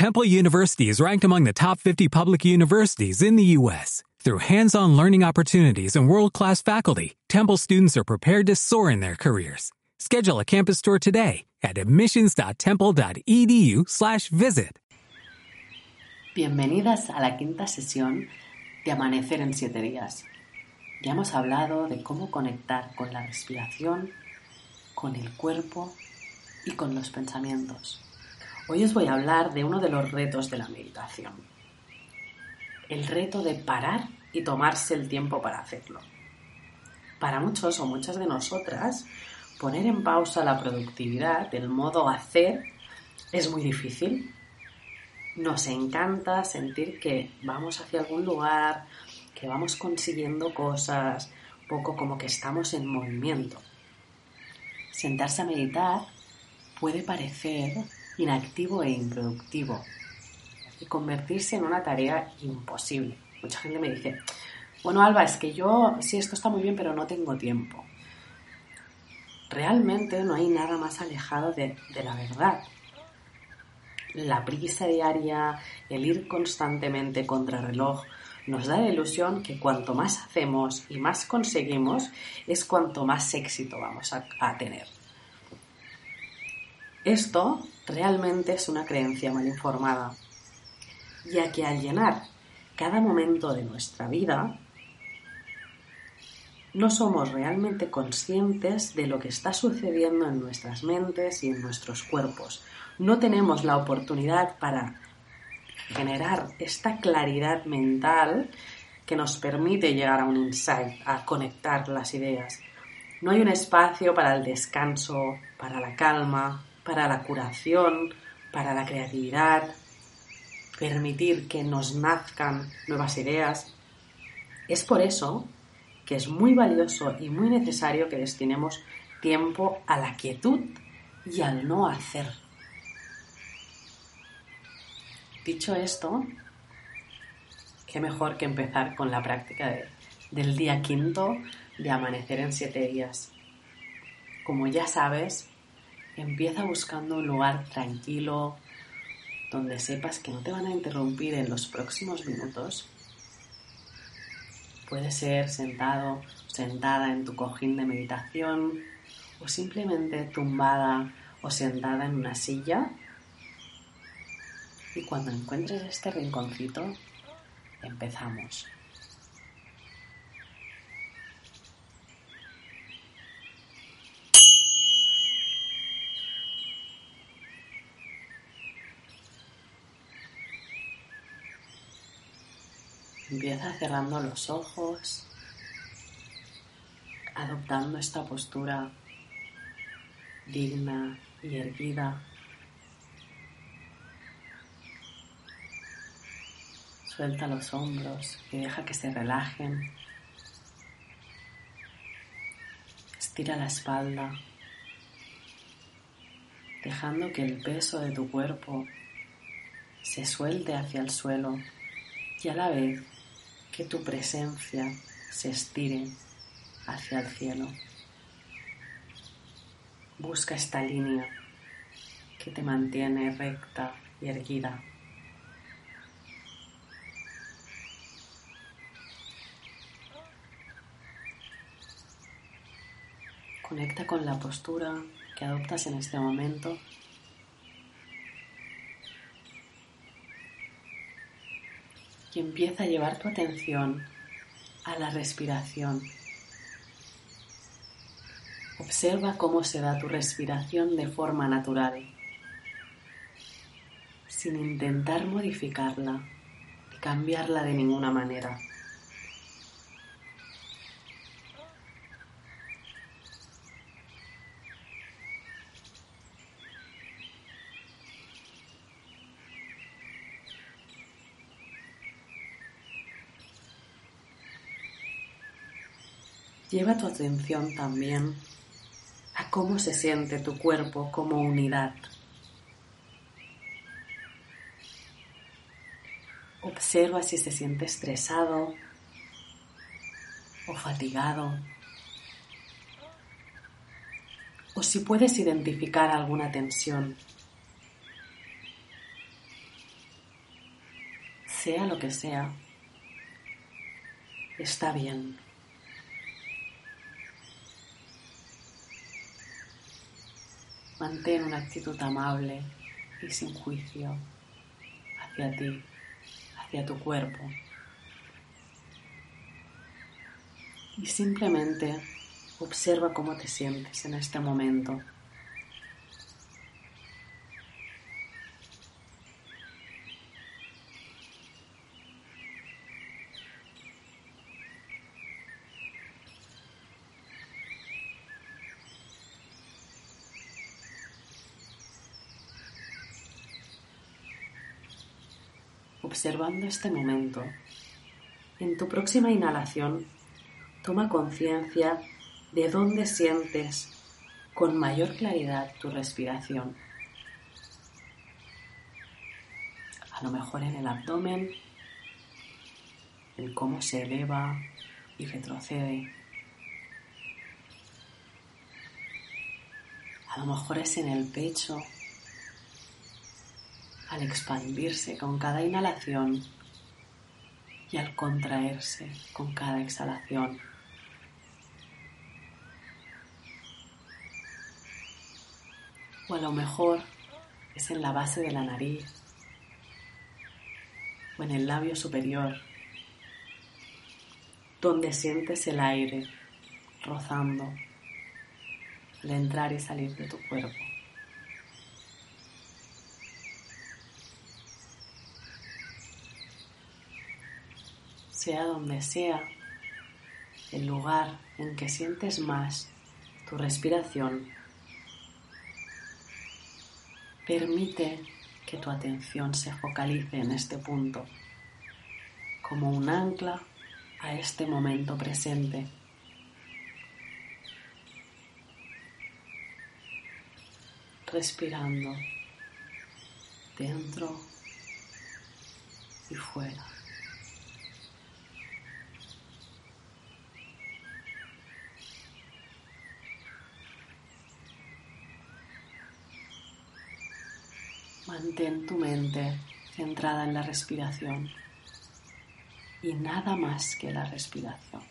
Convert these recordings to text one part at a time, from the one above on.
Temple University is ranked among the top 50 public universities in the U.S. Through hands-on learning opportunities and world-class faculty, Temple students are prepared to soar in their careers. Schedule a campus tour today at admissions.temple.edu/visit. Bienvenidas a la quinta sesión de Amanecer en siete días. Ya hemos hablado de cómo conectar con la respiración, con el cuerpo y con los pensamientos. Hoy os voy a hablar de uno de los retos de la meditación. El reto de parar y tomarse el tiempo para hacerlo. Para muchos o muchas de nosotras, poner en pausa la productividad del modo hacer es muy difícil. Nos encanta sentir que vamos hacia algún lugar, que vamos consiguiendo cosas, poco como que estamos en movimiento. Sentarse a meditar puede parecer inactivo e improductivo y convertirse en una tarea imposible. Mucha gente me dice, bueno Alba, es que yo, sí, esto está muy bien, pero no tengo tiempo. Realmente no hay nada más alejado de, la verdad. La prisa diaria, el ir constantemente contra reloj, nos da la ilusión que cuanto más hacemos y más conseguimos, es cuanto más éxito vamos a tener. Esto realmente es una creencia mal informada, ya que al llenar cada momento de nuestra vida, no somos realmente conscientes de lo que está sucediendo en nuestras mentes y en nuestros cuerpos. No tenemos la oportunidad para generar esta claridad mental que nos permite llegar a un insight, a conectar las ideas. No hay un espacio para el descanso, para la calma, para la curación, para la creatividad, permitir que nos nazcan nuevas ideas. Es por eso que es muy valioso y muy necesario que destinemos tiempo a la quietud y al no hacer. Dicho esto, qué mejor que empezar con la práctica del día quinto de amanecer en siete días. Como ya sabes, Empieza buscando un lugar tranquilo donde sepas que no te van a interrumpir en los próximos minutos. Puede ser sentado, sentada en tu cojín de meditación o simplemente tumbada o sentada en una silla. Y cuando encuentres este rinconcito, empezamos. Empieza cerrando los ojos, adoptando esta postura digna y erguida. Suelta los hombros y deja que se relajen. Estira la espalda, dejando que el peso de tu cuerpo se suelte hacia el suelo y a la vez que tu presencia se estire hacia el cielo. Busca esta línea que te mantiene recta y erguida. Conecta con la postura que adoptas en este momento y empieza a llevar tu atención a la respiración. Observa cómo se da tu respiración de forma natural, sin intentar modificarla ni cambiarla de ninguna manera. Lleva tu atención también a cómo se siente tu cuerpo como unidad. Observa si se siente estresado o fatigado o si puedes identificar alguna tensión. sea lo que sea, está bien. Mantén una actitud amable y sin juicio hacia ti, hacia tu cuerpo. Y simplemente observa cómo te sientes en este momento. Observando este momento. En tu próxima inhalación, toma conciencia de dónde sientes con mayor claridad tu respiración. A lo mejor en el abdomen, en cómo se eleva y retrocede. A lo mejor es en el pecho al expandirse con cada inhalación y al contraerse con cada exhalación. O a lo mejor es en la base de la nariz o en el labio superior, donde sientes el aire rozando al entrar y salir de tu cuerpo. Sea donde sea, el lugar en que sientes más tu respiración, permite que tu atención se focalice en este punto, como un ancla a este momento presente. Respirando dentro y fuera. Mantén tu mente centrada en la respiración y nada más que la respiración.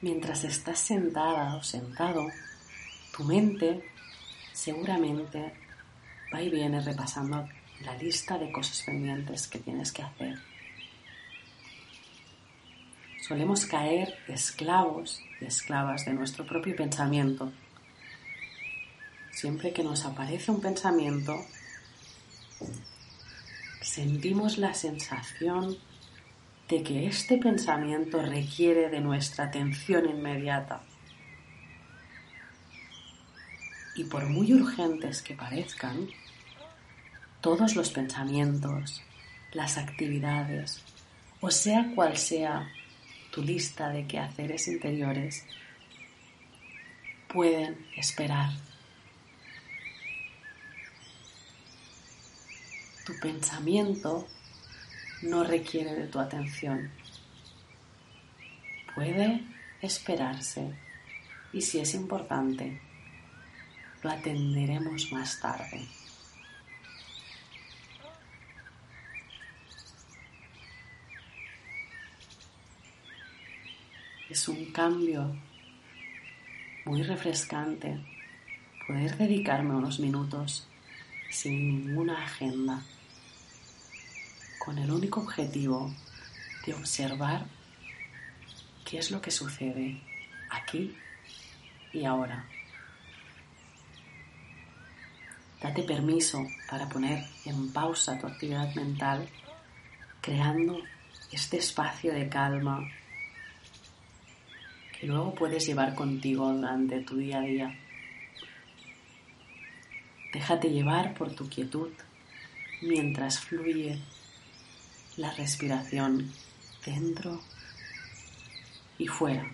Mientras estás sentada o sentado, tu mente seguramente va y viene repasando la lista de cosas pendientes que tienes que hacer. Solemos caer esclavos y esclavas de nuestro propio pensamiento. Siempre que nos aparece un pensamiento, sentimos la sensación de que este pensamiento requiere de nuestra atención inmediata. Y por muy urgentes que parezcan, todos los pensamientos, las actividades, o sea cual sea tu lista de quehaceres interiores, pueden esperar. Tu pensamiento no requiere de tu atención. Puede esperarse y si es importante, lo atenderemos más tarde. Es un cambio muy refrescante poder dedicarme unos minutos sin ninguna agenda con el único objetivo de observar qué es lo que sucede aquí y ahora. Date permiso para poner en pausa tu actividad mental, creando este espacio de calma que luego puedes llevar contigo durante tu día a día. Déjate llevar por tu quietud mientras fluye la respiración dentro y fuera.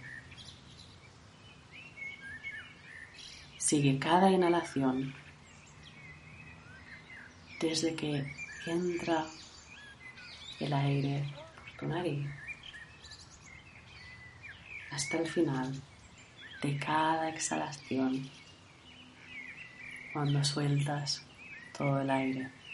Sigue cada inhalación desde que entra el aire por tu nariz hasta el final de cada exhalación cuando sueltas todo el aire.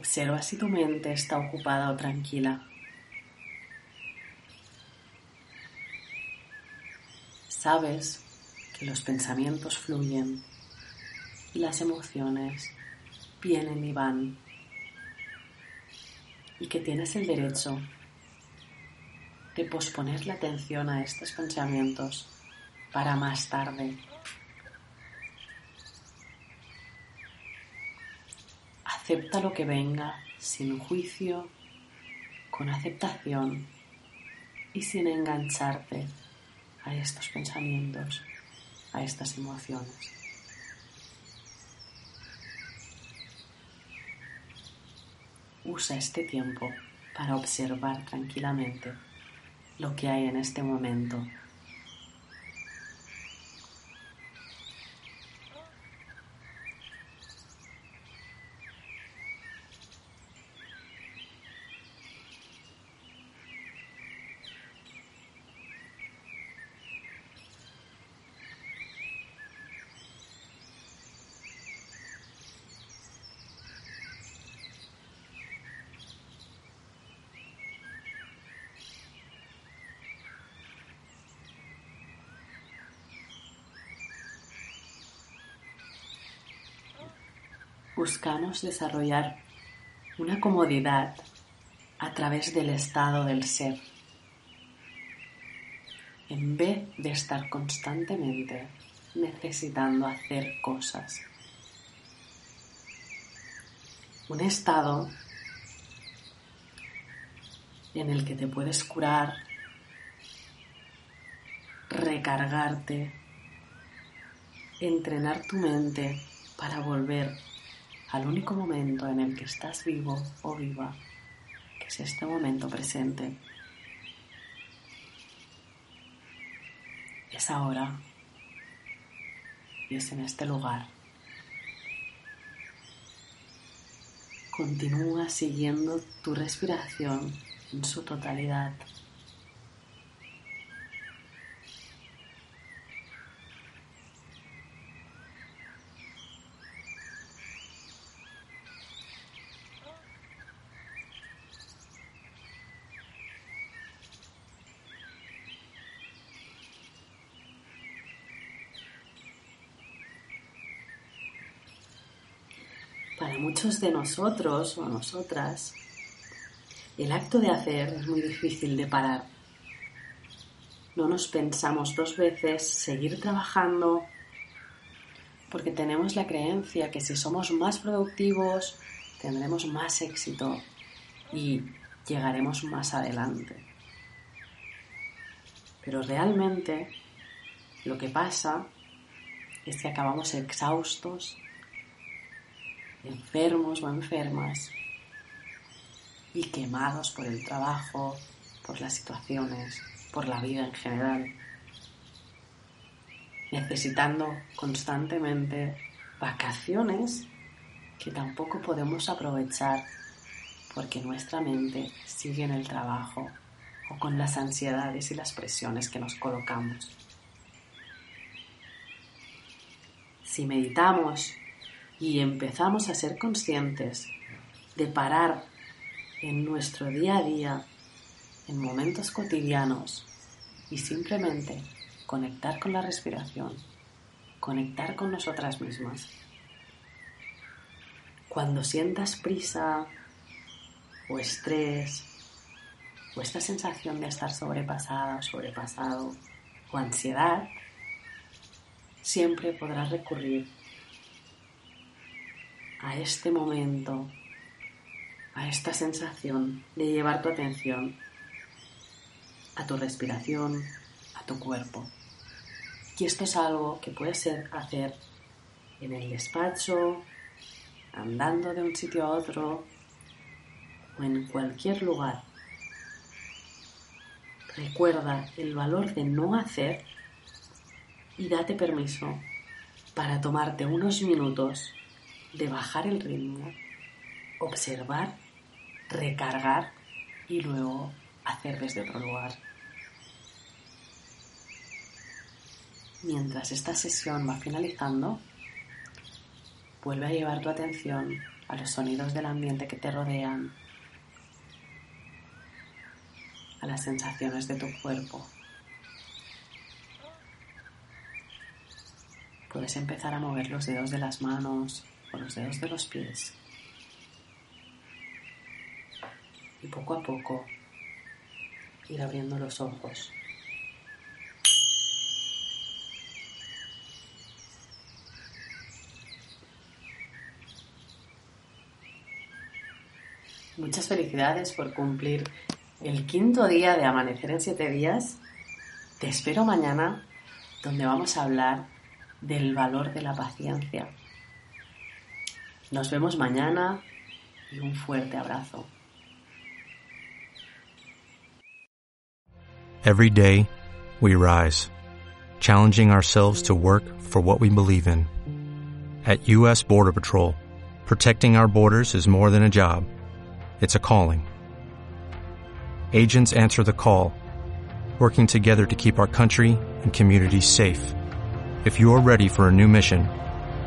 Observa si tu mente está ocupada o tranquila. Sabes que los pensamientos fluyen y las emociones vienen y van y que tienes el derecho de posponer la atención a estos pensamientos para más tarde Acepta lo que venga sin juicio, con aceptación y sin engancharte a estos pensamientos, a estas emociones. Usa este tiempo para observar tranquilamente lo que hay en este momento buscamos desarrollar una comodidad a través del estado del ser, en vez de estar constantemente necesitando hacer cosas. Un estado en el que te puedes curar, recargarte, entrenar tu mente para volver al único momento en el que estás vivo o viva, que es este momento presente. Es ahora y es en este lugar. Continúa siguiendo tu respiración en su totalidad. Para muchos de nosotros o nosotras, el acto de hacer es muy difícil de parar. No nos pensamos dos veces seguir trabajando porque tenemos la creencia que si somos más productivos tendremos más éxito y llegaremos más adelante. Pero realmente lo que pasa es que acabamos exhaustos enfermos o enfermas y quemados por el trabajo, por las situaciones, por la vida en general, necesitando constantemente vacaciones que tampoco podemos aprovechar porque nuestra mente sigue en el trabajo o con las ansiedades y las presiones que nos colocamos. Si meditamos y empezamos a ser conscientes de parar en nuestro día a día, en momentos cotidianos y simplemente conectar con la respiración, conectar con nosotras mismas. Cuando sientas prisa o estrés o esta sensación de estar sobrepasada o sobrepasado o ansiedad, siempre podrás recurrir a este momento, a esta sensación de llevar tu atención a tu respiración, a tu cuerpo. Y esto es algo que puedes hacer en el despacho, andando de un sitio a otro o en cualquier lugar. Recuerda el valor de no hacer y date permiso para tomarte unos minutos de bajar el ritmo, observar, recargar y luego hacer desde otro lugar. Mientras esta sesión va finalizando, vuelve a llevar tu atención a los sonidos del ambiente que te rodean, a las sensaciones de tu cuerpo. Puedes empezar a mover los dedos de las manos o los dedos de los pies. Y poco a poco ir abriendo los ojos. Muchas felicidades por cumplir el quinto día de Amanecer en siete días. Te espero mañana donde vamos a hablar del valor de la paciencia. Nos vemos mañana y un fuerte abrazo. Every day, we rise, challenging ourselves to work for what we believe in. At U.S. Border Patrol, protecting our borders is more than a job, it's a calling. Agents answer the call, working together to keep our country and communities safe. If you're ready for a new mission,